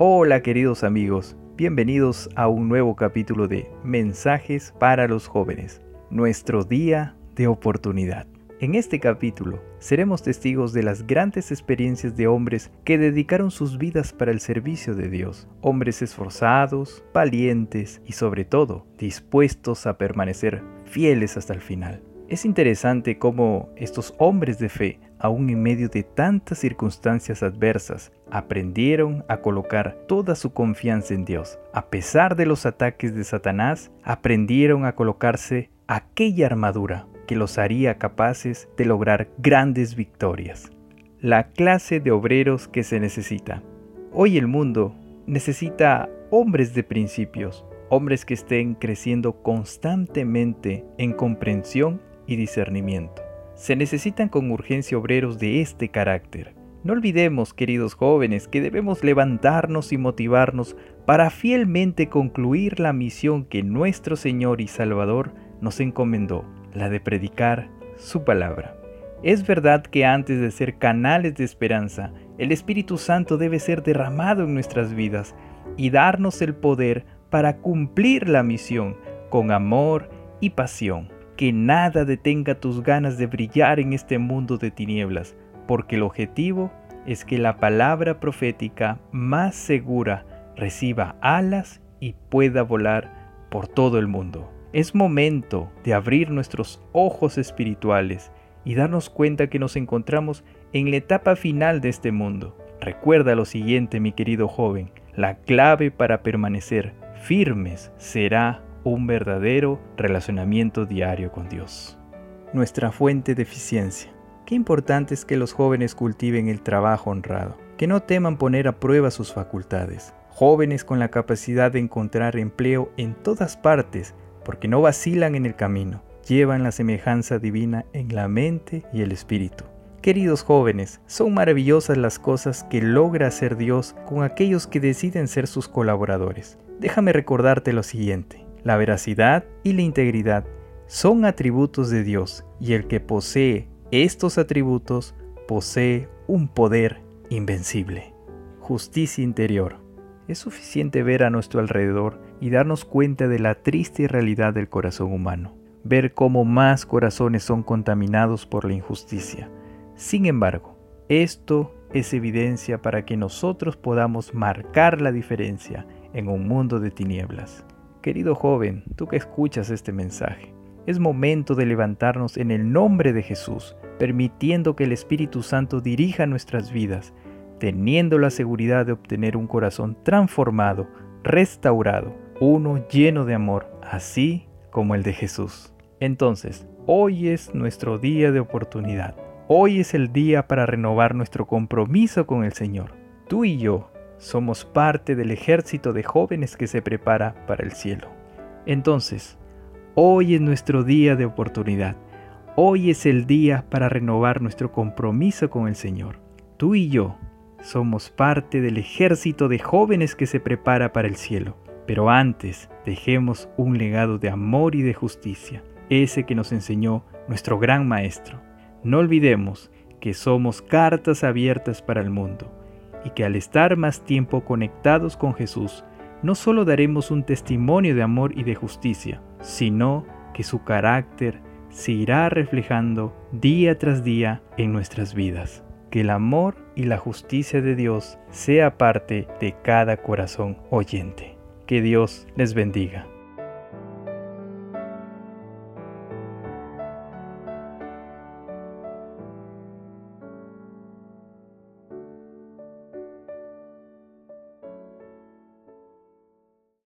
Hola queridos amigos, bienvenidos a un nuevo capítulo de Mensajes para los jóvenes, nuestro día de oportunidad. En este capítulo seremos testigos de las grandes experiencias de hombres que dedicaron sus vidas para el servicio de Dios, hombres esforzados, valientes y sobre todo dispuestos a permanecer fieles hasta el final. Es interesante cómo estos hombres de fe, aun en medio de tantas circunstancias adversas, aprendieron a colocar toda su confianza en Dios. A pesar de los ataques de Satanás, aprendieron a colocarse aquella armadura que los haría capaces de lograr grandes victorias. La clase de obreros que se necesita. Hoy el mundo necesita hombres de principios, hombres que estén creciendo constantemente en comprensión y discernimiento. Se necesitan con urgencia obreros de este carácter. No olvidemos, queridos jóvenes, que debemos levantarnos y motivarnos para fielmente concluir la misión que nuestro Señor y Salvador nos encomendó, la de predicar su palabra. Es verdad que antes de ser canales de esperanza, el Espíritu Santo debe ser derramado en nuestras vidas y darnos el poder para cumplir la misión con amor y pasión que nada detenga tus ganas de brillar en este mundo de tinieblas, porque el objetivo es que la palabra profética más segura reciba alas y pueda volar por todo el mundo. Es momento de abrir nuestros ojos espirituales y darnos cuenta que nos encontramos en la etapa final de este mundo. Recuerda lo siguiente, mi querido joven, la clave para permanecer firmes será un verdadero relacionamiento diario con Dios. Nuestra fuente de eficiencia. Qué importante es que los jóvenes cultiven el trabajo honrado, que no teman poner a prueba sus facultades. Jóvenes con la capacidad de encontrar empleo en todas partes, porque no vacilan en el camino, llevan la semejanza divina en la mente y el espíritu. Queridos jóvenes, son maravillosas las cosas que logra hacer Dios con aquellos que deciden ser sus colaboradores. Déjame recordarte lo siguiente. La veracidad y la integridad son atributos de Dios y el que posee estos atributos posee un poder invencible. Justicia interior. Es suficiente ver a nuestro alrededor y darnos cuenta de la triste realidad del corazón humano, ver cómo más corazones son contaminados por la injusticia. Sin embargo, esto es evidencia para que nosotros podamos marcar la diferencia en un mundo de tinieblas. Querido joven, tú que escuchas este mensaje, es momento de levantarnos en el nombre de Jesús, permitiendo que el Espíritu Santo dirija nuestras vidas, teniendo la seguridad de obtener un corazón transformado, restaurado, uno lleno de amor, así como el de Jesús. Entonces, hoy es nuestro día de oportunidad. Hoy es el día para renovar nuestro compromiso con el Señor. Tú y yo somos parte del ejército de jóvenes que se prepara para el cielo. Entonces, hoy es nuestro día de oportunidad. Hoy es el día para renovar nuestro compromiso con el Señor. Tú y yo somos parte del ejército de jóvenes que se prepara para el cielo. Pero antes, dejemos un legado de amor y de justicia, ese que nos enseñó nuestro gran Maestro. No olvidemos que somos cartas abiertas para el mundo y que al estar más tiempo conectados con Jesús, no solo daremos un testimonio de amor y de justicia, sino que su carácter se irá reflejando día tras día en nuestras vidas. Que el amor y la justicia de Dios sea parte de cada corazón oyente. Que Dios les bendiga.